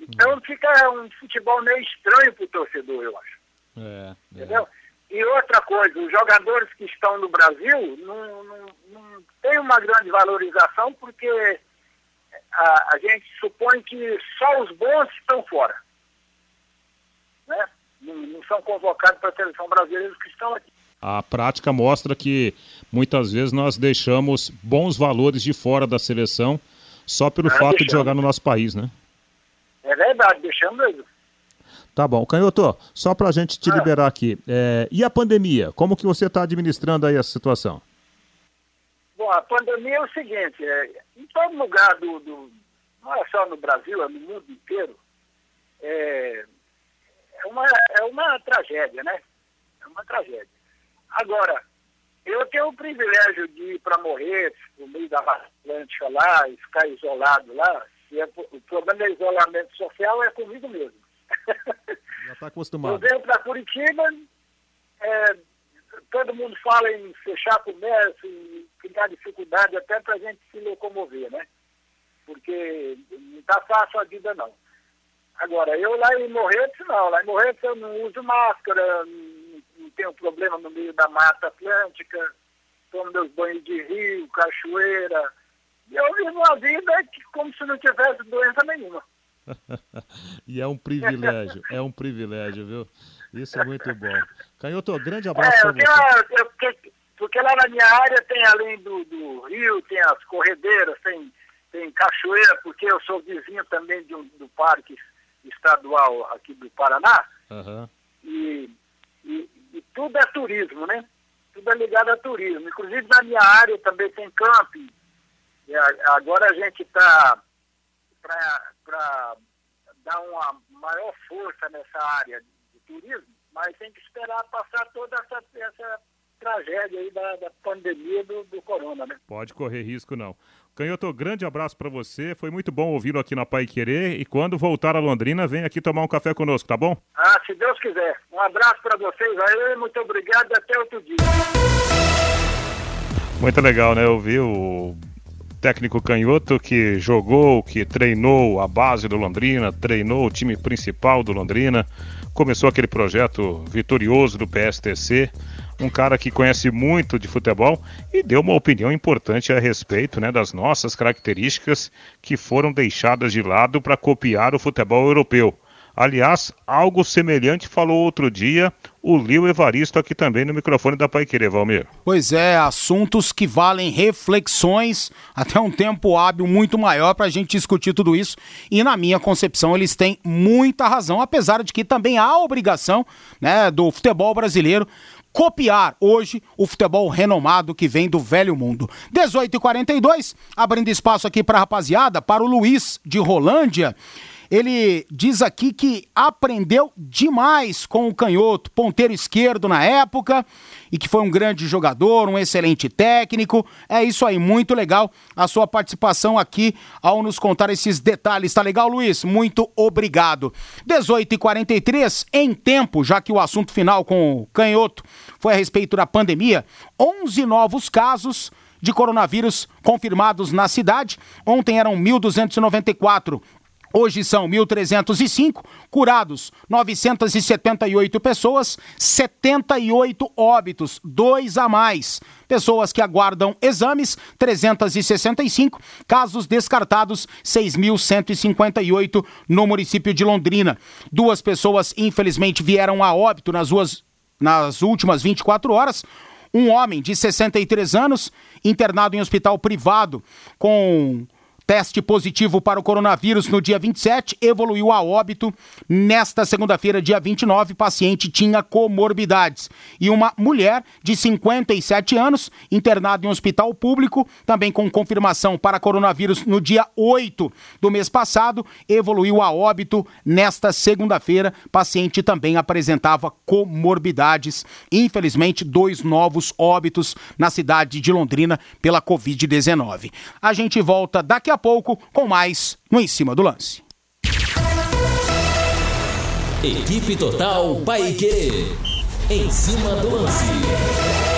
Então fica um futebol meio estranho para o torcedor, eu acho. É, é. E outra coisa, os jogadores que estão no Brasil não, não, não tem uma grande valorização porque a, a, gente supõe que só os bons estão fora. Né? Não, não são convocados para a seleção brasileira os que estão aqui. A prática mostra que muitas vezes nós deixamos bons valores de fora da seleção só pelo ah, fato deixamos. de jogar no nosso país, né? É verdade, deixamos. Tá bom. Canhoto, só para a gente te ah. liberar aqui. É, e a pandemia? Como que você está administrando aí essa situação? Bom, a pandemia é o seguinte, é, em todo lugar do, do, não é só no Brasil, é no mundo inteiro, é, é, uma, é uma tragédia, né? É uma tragédia. Agora, eu tenho o privilégio de ir para morrer no meio da Atlântica lá e ficar isolado lá. É, o problema do isolamento social é comigo mesmo. Já está acostumado. Eu venho para Curitiba, é, todo mundo fala em fechar comércio, em criar dificuldade até para a gente se locomover, né? Porque não está fácil a vida, não. Agora, eu lá em Morretes, não. Lá em Morretes eu não uso máscara, não, não tenho problema no meio da Mata Atlântica, tomo meus banhos de rio, cachoeira. E eu vivo uma vida que, como se não tivesse doença nenhuma. E é um privilégio, é um privilégio, viu? Isso é muito bom. Canhoto, grande abraço é, para você. Eu, porque lá na minha área tem, além do, do, rio, tem as corredeiras, tem, tem cachoeira, porque eu sou vizinho também de um, do parque estadual aqui do Paraná. Uhum. E, e, e, tudo é turismo, né? Tudo é ligado a turismo. Inclusive na minha área também tem camping. E a, agora a gente está para dar uma maior força nessa área de turismo, mas tem que esperar passar toda essa, essa tragédia aí da, da pandemia do, do corona, né? Pode correr risco não. Canhoto, grande abraço para você. Foi muito bom ouvi-lo aqui na Pai Querer. E quando voltar a Londrina, vem aqui tomar um café conosco, tá bom? Ah, se Deus quiser. Um abraço para vocês aí, muito obrigado e até outro dia. Muito legal, né? Eu vi o técnico canhoto que jogou, que treinou a base do Londrina, treinou o time principal do Londrina, começou aquele projeto vitorioso do PSTC um cara que conhece muito de futebol e deu uma opinião importante a respeito né, das nossas características que foram deixadas de lado para copiar o futebol europeu. Aliás, algo semelhante falou outro dia o Lio Evaristo aqui também no microfone da Pai Querer, Valmir. Pois é, assuntos que valem reflexões, até um tempo hábil muito maior para a gente discutir tudo isso. E na minha concepção, eles têm muita razão, apesar de que também há obrigação né, do futebol brasileiro copiar hoje o futebol renomado que vem do velho mundo. 18 e 42 abrindo espaço aqui para rapaziada, para o Luiz de Rolândia. Ele diz aqui que aprendeu demais com o canhoto, ponteiro esquerdo na época, e que foi um grande jogador, um excelente técnico. É isso aí, muito legal a sua participação aqui ao nos contar esses detalhes. Tá legal, Luiz? Muito obrigado. 18 e 43 em tempo, já que o assunto final com o canhoto foi a respeito da pandemia, 11 novos casos de coronavírus confirmados na cidade. Ontem eram 1.294 Hoje são 1.305 curados, 978 pessoas, 78 óbitos, dois a mais. Pessoas que aguardam exames, 365. Casos descartados, 6.158 no município de Londrina. Duas pessoas, infelizmente, vieram a óbito nas, ruas, nas últimas 24 horas. Um homem de 63 anos, internado em hospital privado com Teste positivo para o coronavírus no dia 27 evoluiu a óbito. Nesta segunda-feira, dia 29, paciente tinha comorbidades. E uma mulher de 57 anos, internada em um hospital público, também com confirmação para coronavírus no dia 8 do mês passado, evoluiu a óbito nesta segunda-feira. Paciente também apresentava comorbidades. Infelizmente, dois novos óbitos na cidade de Londrina pela Covid-19. A gente volta daqui a pouco com mais no Em Cima do Lance. Equipe Total Paique. Em cima do lance.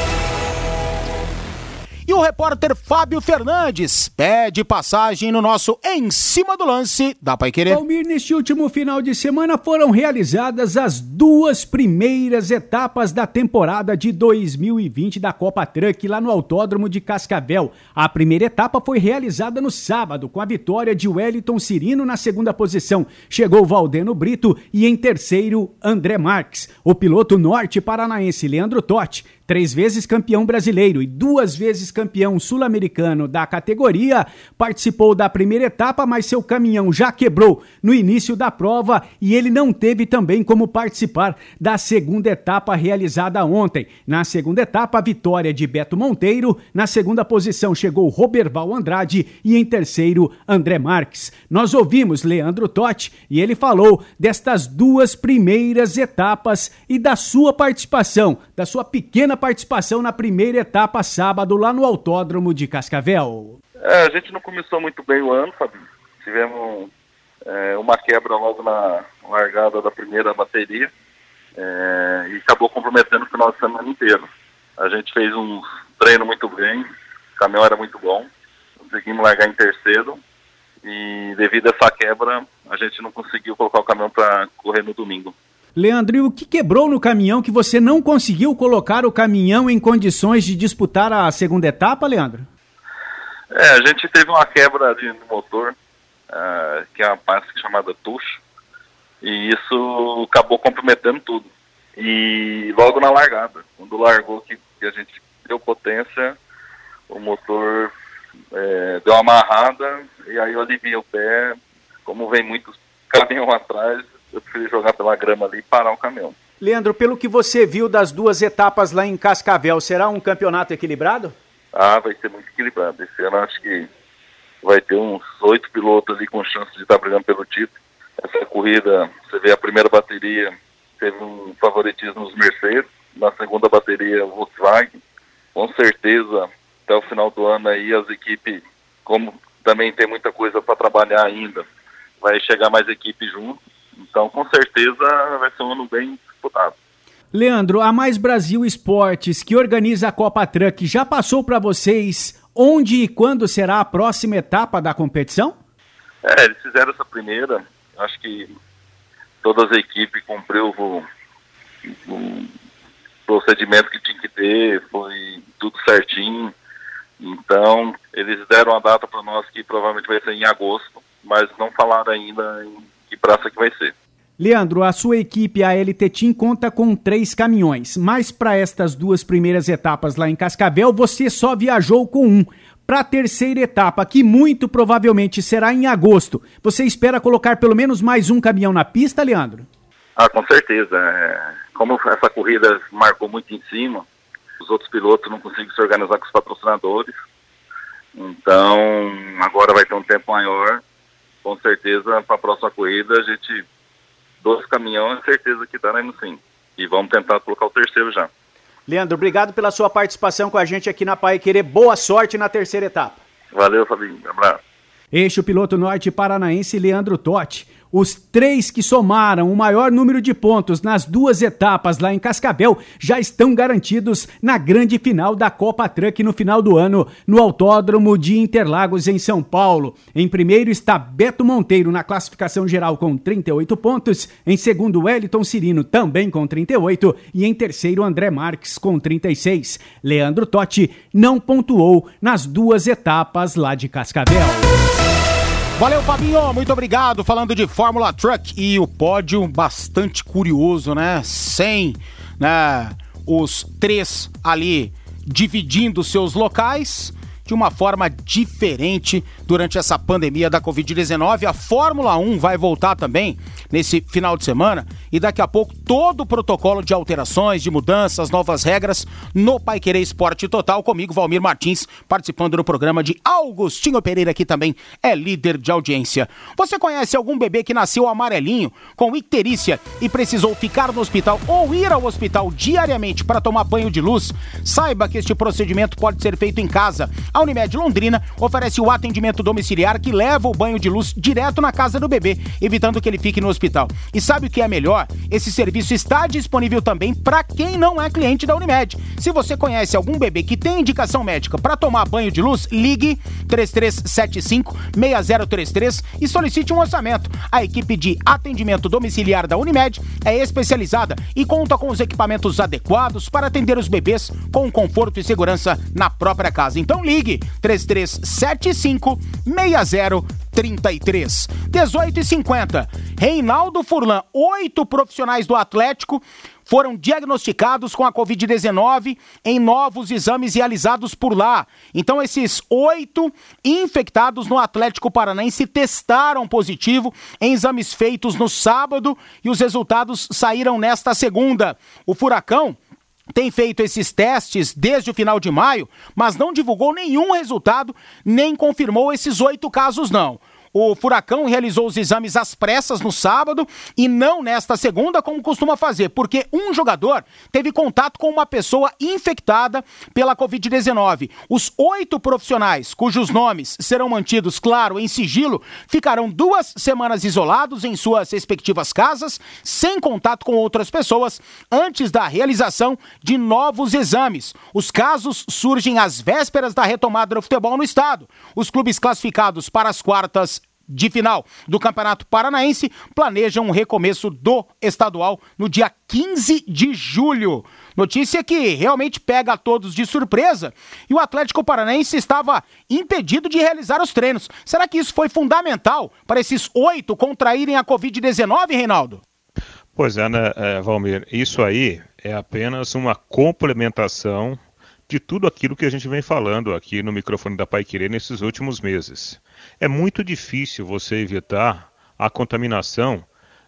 E o repórter Fábio Fernandes pede passagem no nosso Em Cima do Lance da Pai Querer. Palmir, neste último final de semana foram realizadas as duas primeiras etapas da temporada de 2020 da Copa Truck lá no Autódromo de Cascavel. A primeira etapa foi realizada no sábado, com a vitória de Wellington Cirino na segunda posição. Chegou Valdeno Brito e em terceiro, André Marques. O piloto norte paranaense Leandro Totti três vezes campeão brasileiro e duas vezes campeão sul-americano da categoria, participou da primeira etapa, mas seu caminhão já quebrou no início da prova e ele não teve também como participar da segunda etapa realizada ontem. Na segunda etapa, a vitória de Beto Monteiro, na segunda posição chegou Roberval Andrade e em terceiro, André Marques. Nós ouvimos Leandro Totti e ele falou destas duas primeiras etapas e da sua participação, da sua pequena participação na primeira etapa sábado lá no Autódromo de Cascavel. É, a gente não começou muito bem o ano, Fabinho. Tivemos é, uma quebra logo na largada da primeira bateria é, e acabou comprometendo o final de semana inteiro. A gente fez um treino muito bem, o caminhão era muito bom, conseguimos largar em terceiro e devido a essa quebra a gente não conseguiu colocar o caminhão para correr no domingo. Leandro, e o que quebrou no caminhão que você não conseguiu colocar o caminhão em condições de disputar a segunda etapa, Leandro? É, a gente teve uma quebra no motor. uh, que é uma pasta chamada tucho, e isso acabou comprometendo tudo. E logo na largada, quando largou que, que a gente deu potência, o motor é, deu uma amarrada e aí eu aliviei o pé. Como vem muitos caminhão atrás, eu preferi jogar pela grama ali e parar o caminhão. Leandro, pelo que você viu das duas etapas lá em Cascavel, será um campeonato equilibrado? Ah, vai ser muito equilibrado. Esse ano acho que vai ter uns oito pilotos ali com chance de estar brigando pelo título. Essa corrida, você vê a primeira bateria, teve um favoritismo nos Mercedes, na segunda bateria Volkswagen. Com certeza, até o final do ano aí as equipes, como também tem muita coisa para trabalhar ainda, vai chegar mais equipe junto. Então, com certeza, vai ser um ano bem disputado. Leandro, a Mais Brasil Esportes, que organiza a Copa Truck, já passou para vocês onde e quando será a próxima etapa da competição? É, eles fizeram essa primeira, acho que todas as equipes cumpriu o, o procedimento que tinha que ter, foi tudo certinho. Então, eles deram a data para nós que provavelmente vai ser em agosto, mas não falaram ainda em que praça que vai ser. Leandro, a sua equipe, a LT Team, conta com três caminhões, mas para estas duas primeiras etapas lá em Cascavel, você só viajou com um. Para a terceira etapa, que muito provavelmente será em agosto, você espera colocar pelo menos mais um caminhão na pista, Leandro? Ah, com certeza. É, como essa corrida marcou muito em cima, os outros pilotos não conseguem se organizar com os patrocinadores. Então, agora vai ter um tempo maior. Com certeza, para a próxima corrida, a gente, dois caminhões, certeza que dá no sim. E vamos tentar colocar o terceiro já. Leandro, obrigado pela sua participação com a gente aqui na Pai Querer. Boa sorte na terceira etapa. Valeu, Fabinho. Um abraço. Este é o piloto norte paranaense Leandro Totti. Os três que somaram o maior número de pontos nas duas etapas lá em Cascavel já estão garantidos na grande final da Copa Truck no final do ano, no Autódromo de Interlagos, em São Paulo. Em primeiro está Beto Monteiro na classificação geral com 38 pontos, em segundo, Wellington Cirino também com 38 e em terceiro, André Marques com 36. Leandro Totti não pontuou nas duas etapas lá de Cascavel. Valeu, Fabinho, muito obrigado. Falando de Fórmula Truck e o pódio bastante curioso, né? Sem né, os três ali dividindo seus locais de uma forma diferente durante essa pandemia da Covid-19. A Fórmula 1 vai voltar também nesse final de semana e daqui a pouco todo o protocolo de alterações, de mudanças, novas regras no Pai Querer Esporte Total. Comigo, Valmir Martins, participando do programa de Augustinho Pereira, que também é líder de audiência. Você conhece algum bebê que nasceu amarelinho, com icterícia e precisou ficar no hospital ou ir ao hospital diariamente para tomar banho de luz? Saiba que este procedimento pode ser feito em casa. Unimed Londrina oferece o atendimento domiciliar que leva o banho de luz direto na casa do bebê, evitando que ele fique no hospital. E sabe o que é melhor? Esse serviço está disponível também para quem não é cliente da Unimed. Se você conhece algum bebê que tem indicação médica para tomar banho de luz, ligue 3375 6033 e solicite um orçamento. A equipe de atendimento domiciliar da Unimed é especializada e conta com os equipamentos adequados para atender os bebês com conforto e segurança na própria casa. Então ligue 3375 6033. 18 e 50. Reinaldo Furlan, oito profissionais do Atlético foram diagnosticados com a Covid-19 em novos exames realizados por lá. Então, esses oito infectados no Atlético Paranaense testaram positivo em exames feitos no sábado e os resultados saíram nesta segunda. O Furacão tem feito esses testes desde o final de maio, mas não divulgou nenhum resultado, nem confirmou esses oito casos, não. O Furacão realizou os exames às pressas no sábado e não nesta segunda, como costuma fazer, porque um jogador teve contato com uma pessoa infectada pela Covid-19. Os oito profissionais, cujos nomes serão mantidos, claro, em sigilo, ficarão duas semanas isolados em suas respectivas casas, sem contato com outras pessoas, antes da realização de novos exames. Os casos surgem às vésperas da retomada do futebol no estado. Os clubes classificados para as quartas de final do Campeonato Paranaense, planejam um recomeço do estadual no dia 15 de julho. Notícia que realmente pega a todos de surpresa e o Atlético Paranaense estava impedido de realizar os treinos. Será que isso foi fundamental para esses oito contraírem a Covid-19, Reinaldo? Pois é, né, é, Valmir? Isso aí é apenas uma complementação de tudo aquilo que a gente vem falando aqui no microfone da Pai Querer nesses últimos meses. É muito difícil você evitar a contaminação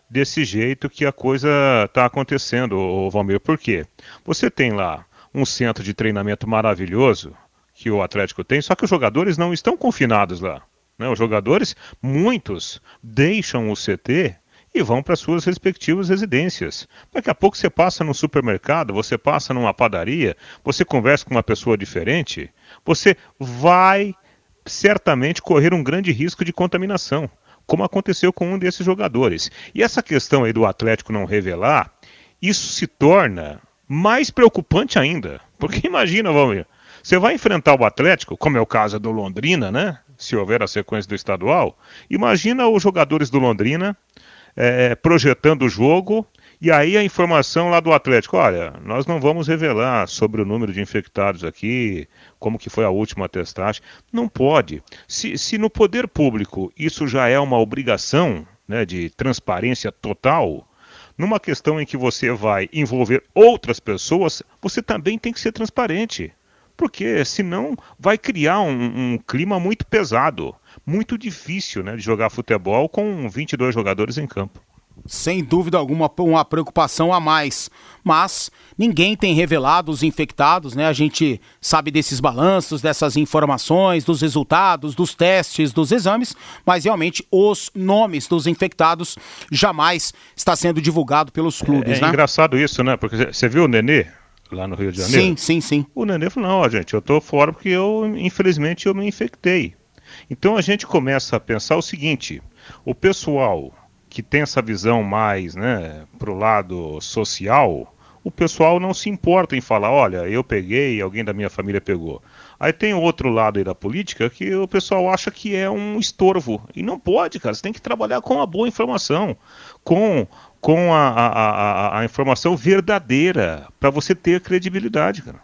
desse jeito que a coisa está acontecendo, Valmir. Por quê? Você tem lá um centro de treinamento maravilhoso que o Atlético tem, só que os jogadores não estão confinados lá. Né? Os jogadores, muitos, deixam o CT e vão para suas respectivas residências. Daqui a pouco você passa no supermercado, você passa numa padaria, você conversa com uma pessoa diferente, você vai certamente correr um grande risco de contaminação, como aconteceu com um desses jogadores. E essa questão aí do Atlético não revelar, isso se torna mais preocupante ainda. Porque imagina, Valmir, você vai enfrentar o Atlético, como é o caso do Londrina, né? Se houver a sequência do estadual, imagina os jogadores do Londrina é, projetando o jogo. E aí a informação lá do Atlético, olha, nós não vamos revelar sobre o número de infectados aqui, como que foi a última testagem. Não pode. Se, se no poder público isso já é uma obrigação né, de transparência total, numa questão em que você vai envolver outras pessoas, você também tem que ser transparente. Porque senão vai criar um, um clima muito pesado muito difícil né, de jogar futebol com 22 jogadores em campo. Sem dúvida alguma, uma preocupação a mais. Mas ninguém tem revelado os infectados, né? A gente sabe desses balanços, dessas informações, dos resultados, dos testes, dos exames, mas realmente os nomes dos infectados jamais está sendo divulgado pelos clubes, é, é né? engraçado isso, né? Porque você viu o Nenê lá no Rio de Janeiro? Sim, sim, sim. O Nenê falou: não, ó, gente, eu tô fora porque eu, infelizmente, eu me infectei. Então a gente começa a pensar o seguinte: o pessoal que tem essa visão mais né, para o lado social, o pessoal não se importa em falar, olha, eu peguei, alguém da minha família pegou. Aí tem outro lado aí da política que o pessoal acha que é um estorvo. E não pode, cara. Você tem que trabalhar com a boa informação, com, com a, a, a, a informação verdadeira, para você ter credibilidade, cara.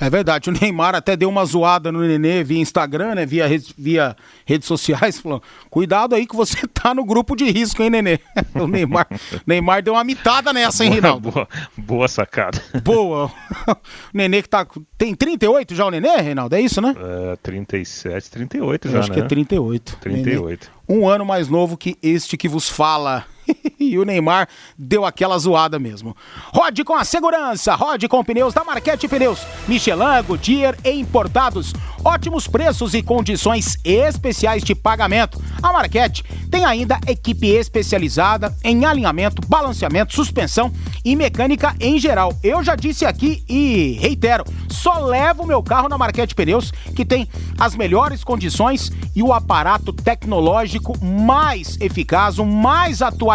É verdade, o Neymar até deu uma zoada no Nenê via Instagram, né? Via, via redes sociais, falou: cuidado aí que você tá no grupo de risco, hein, Nenê? O Neymar, Neymar deu uma mitada nessa, hein, Rinaldo? Boa, boa sacada. Boa. O Nenê que tá. Tem 38 já o Nenê, Reinaldo? É isso, né? É, 37, 38 já. Eu acho né? que é 38. 38. Nenê, um ano mais novo que este que vos fala. e o Neymar deu aquela zoada mesmo. Rode com a segurança, rode com pneus da Marquete Pneus, Michelin, Goodyear e importados. Ótimos preços e condições especiais de pagamento. A Marquete tem ainda equipe especializada em alinhamento, balanceamento, suspensão e mecânica em geral. Eu já disse aqui e reitero, só levo meu carro na Marquete Pneus, que tem as melhores condições e o aparato tecnológico mais eficaz, o mais atualizado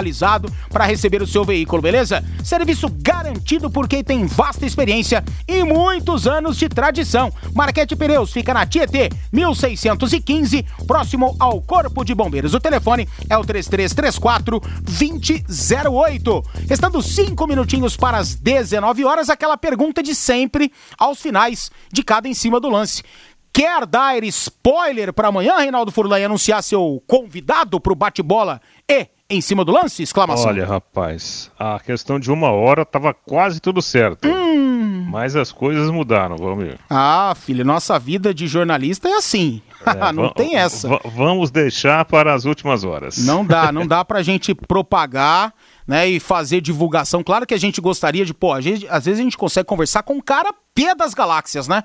para receber o seu veículo, beleza? Serviço garantido por quem tem vasta experiência e muitos anos de tradição. Marquete Pneus fica na Tietê 1615, próximo ao Corpo de Bombeiros. O telefone é o 3334 2008. Restando cinco minutinhos para as 19 horas, aquela pergunta de sempre aos finais de cada em cima do lance. Quer dar spoiler para amanhã, Reinaldo Furlan, e anunciar seu convidado para o bate-bola e em cima do lance? Exclamação. Olha, rapaz, a questão de uma hora tava quase tudo certo. Hum. Mas as coisas mudaram, vamos ver. Ah, filho, nossa vida de jornalista é assim. É, não tem essa. Vamos deixar para as últimas horas. Não dá, não dá pra gente propagar né, e fazer divulgação. Claro que a gente gostaria de, pô, gente, às vezes a gente consegue conversar com o cara pé das galáxias, né?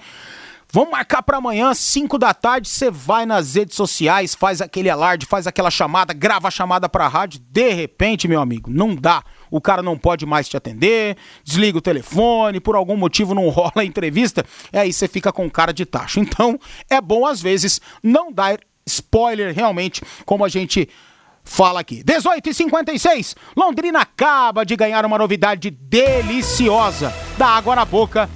Vamos marcar para amanhã, 5 da tarde, você vai nas redes sociais, faz aquele alarde, faz aquela chamada, grava a chamada pra rádio, de repente, meu amigo, não dá. O cara não pode mais te atender, desliga o telefone, por algum motivo não rola a entrevista, e aí você fica com cara de tacho. Então, é bom às vezes não dar spoiler realmente, como a gente fala aqui. 18 e 56 Londrina acaba de ganhar uma novidade deliciosa da água na boca.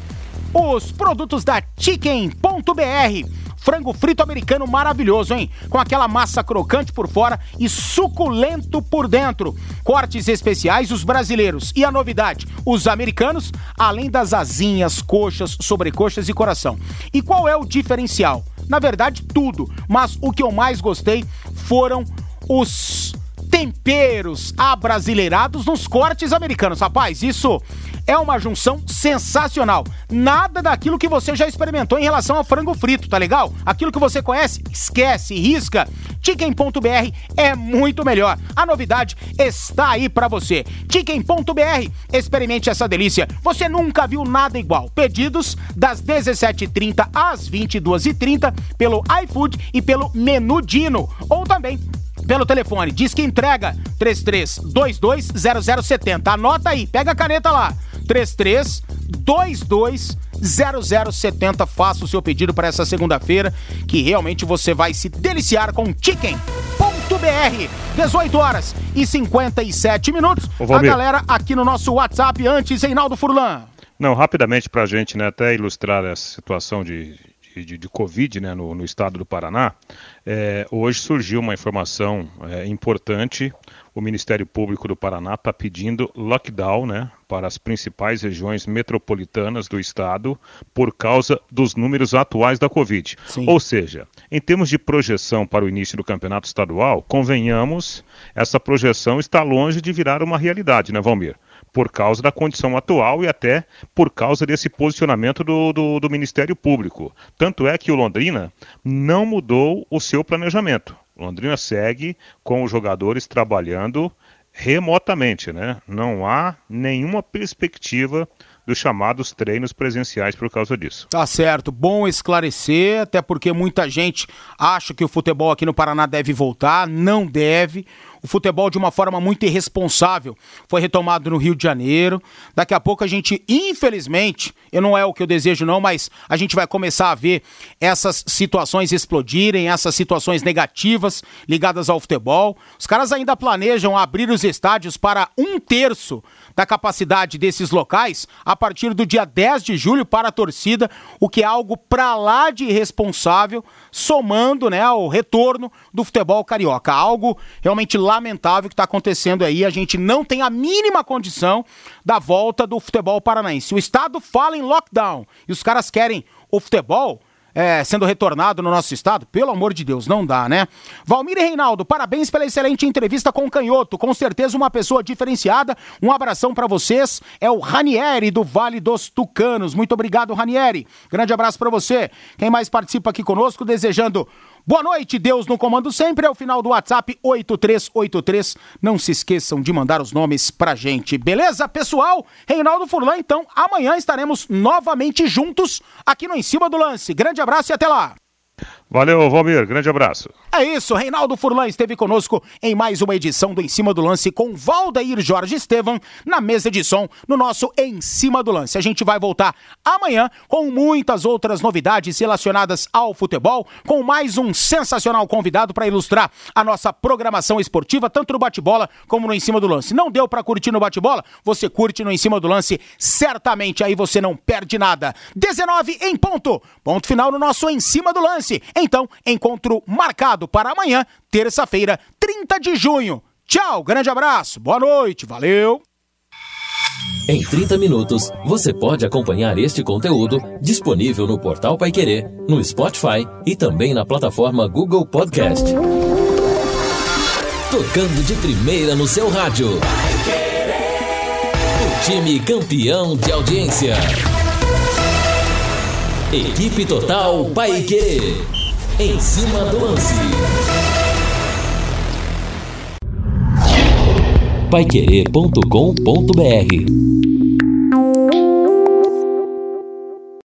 Os produtos da Chicken.br Frango frito americano maravilhoso, hein? Com aquela massa crocante por fora e suculento por dentro. Cortes especiais, os brasileiros. E a novidade, os americanos, além das asinhas, coxas, sobrecoxas e coração. E qual é o diferencial? Na verdade, tudo. Mas o que eu mais gostei foram os temperos abrasileirados nos cortes americanos. Rapaz, isso é uma junção sensacional. Nada daquilo que você já experimentou em relação ao frango frito, tá legal? Aquilo que você conhece, esquece, risca. Chicken.br é muito melhor. A novidade está aí para você. Chicken.br, experimente essa delícia. Você nunca viu nada igual. Pedidos das 17h30 às 22h30 pelo iFood e pelo Menu Dino. Ou também pelo telefone. Diz que entrega 33220070. Anota aí, pega a caneta lá. 33220070. Faça o seu pedido para essa segunda-feira, que realmente você vai se deliciar com Chicken. BR, 18 horas e 57 minutos. A galera aqui no nosso WhatsApp antes, Reinaldo Furlan. Não, rapidamente para a gente né, até ilustrar essa situação de, de, de Covid né, no, no, estado do Paraná, é, hoje surgiu uma informação é, importante. O Ministério Público do Paraná está pedindo lockdown né, para as principais regiões metropolitanas do estado por causa dos números atuais da Covid. Sim. Ou seja, em termos de projeção para o início do campeonato estadual, convenhamos, essa projeção está longe de virar uma realidade, né, Valmir? Por causa da condição atual e até por causa desse posicionamento do, do, do Ministério Público. Tanto é que o Londrina não mudou o seu planejamento. O Londrina segue com os jogadores trabalhando remotamente, né? Não há nenhuma perspectiva dos chamados treinos presenciais por causa disso. Tá certo, bom esclarecer, até porque muita gente acha que o futebol aqui no Paraná deve voltar, não deve o futebol de uma forma muito irresponsável. Foi retomado no Rio de Janeiro. Daqui a pouco a gente, infelizmente, eu não é o que eu desejo não, mas a gente vai começar a ver essas situações explodirem, essas situações negativas ligadas ao futebol. Os caras ainda planejam abrir os estádios para um terço da capacidade desses locais a partir do dia 10 de julho para a torcida, o que é algo para lá de irresponsável, somando né, ao retorno do futebol carioca. Algo realmente lamentável que está acontecendo aí. A gente não tem a mínima condição da volta do futebol paranaense. O Estado fala em lockdown e os caras querem o futebol é, sendo retornado no nosso estado, pelo amor de Deus, não dá, né? Valmir e Reinaldo, parabéns pela excelente entrevista com o Canhoto, com certeza uma pessoa diferenciada. Um abração para vocês. É o Ranieri do Vale dos Tucanos. Muito obrigado, Ranieri. Grande abraço para você. Quem mais participa aqui conosco, desejando Boa noite, Deus no comando sempre, é o final do WhatsApp 8383. Não se esqueçam de mandar os nomes pra gente, beleza, pessoal? Reinaldo Furlan, então, amanhã estaremos novamente juntos aqui no Em Cima do Lance. Grande abraço e até lá! Valeu, Valmir. Grande abraço. É isso. Reinaldo Furlan esteve conosco em mais uma edição do Em Cima do Lance com Valdair Jorge Estevam na mesa de som no nosso Em Cima do Lance. A gente vai voltar amanhã com muitas outras novidades relacionadas ao futebol, com mais um sensacional convidado para ilustrar a nossa programação esportiva, tanto no bate-bola como no Em Cima do Lance. Não deu para curtir no bate-bola? Você curte no Em Cima do Lance, certamente aí você não perde nada. 19 em ponto. Ponto final no nosso Em Cima do Lance. Então, encontro marcado para amanhã, terça-feira, 30 de junho. Tchau, grande abraço, boa noite, valeu! Em 30 minutos, você pode acompanhar este conteúdo disponível no portal Paiquerê, no Spotify e também na plataforma Google Podcast. Tocando de primeira no seu rádio. O time campeão de audiência. Equipe Total Paiquerê. Em cima do lance. Paiquerê.com.br